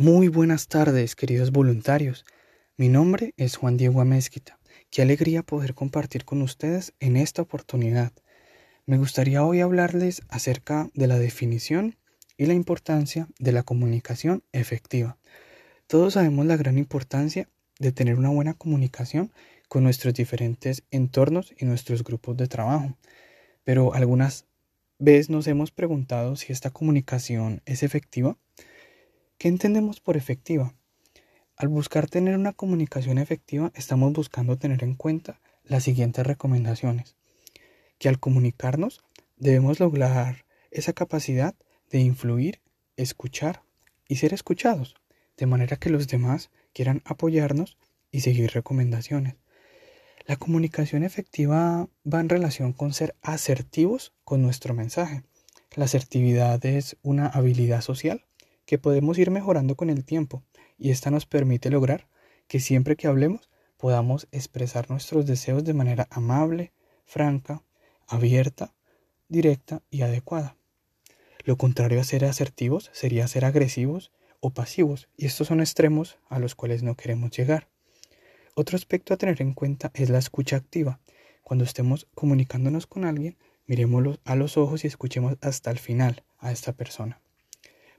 Muy buenas tardes, queridos voluntarios. Mi nombre es Juan Diego Amezquita. Qué alegría poder compartir con ustedes en esta oportunidad. Me gustaría hoy hablarles acerca de la definición y la importancia de la comunicación efectiva. Todos sabemos la gran importancia de tener una buena comunicación con nuestros diferentes entornos y nuestros grupos de trabajo, pero algunas veces nos hemos preguntado si esta comunicación es efectiva ¿Qué entendemos por efectiva? Al buscar tener una comunicación efectiva, estamos buscando tener en cuenta las siguientes recomendaciones. Que al comunicarnos debemos lograr esa capacidad de influir, escuchar y ser escuchados, de manera que los demás quieran apoyarnos y seguir recomendaciones. La comunicación efectiva va en relación con ser asertivos con nuestro mensaje. La asertividad es una habilidad social que podemos ir mejorando con el tiempo y esta nos permite lograr que siempre que hablemos podamos expresar nuestros deseos de manera amable, franca, abierta, directa y adecuada. Lo contrario a ser asertivos sería ser agresivos o pasivos, y estos son extremos a los cuales no queremos llegar. Otro aspecto a tener en cuenta es la escucha activa. Cuando estemos comunicándonos con alguien, miremoslo a los ojos y escuchemos hasta el final a esta persona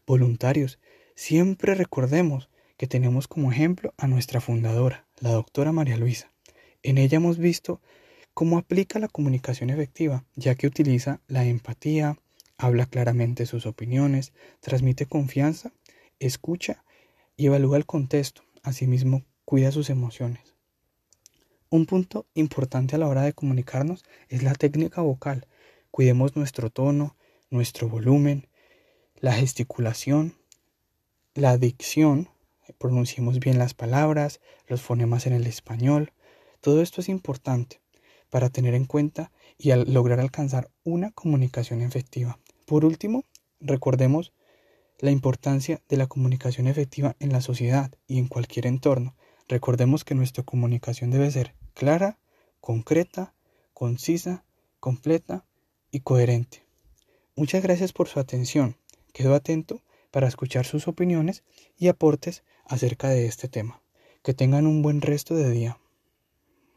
voluntarios, siempre recordemos que tenemos como ejemplo a nuestra fundadora, la doctora María Luisa. En ella hemos visto cómo aplica la comunicación efectiva, ya que utiliza la empatía, habla claramente sus opiniones, transmite confianza, escucha y evalúa el contexto, asimismo cuida sus emociones. Un punto importante a la hora de comunicarnos es la técnica vocal. Cuidemos nuestro tono, nuestro volumen, la gesticulación, la dicción, pronunciemos bien las palabras, los fonemas en el español. Todo esto es importante para tener en cuenta y lograr alcanzar una comunicación efectiva. Por último, recordemos la importancia de la comunicación efectiva en la sociedad y en cualquier entorno. Recordemos que nuestra comunicación debe ser clara, concreta, concisa, completa y coherente. Muchas gracias por su atención. Quedo atento para escuchar sus opiniones y aportes acerca de este tema. Que tengan un buen resto de día.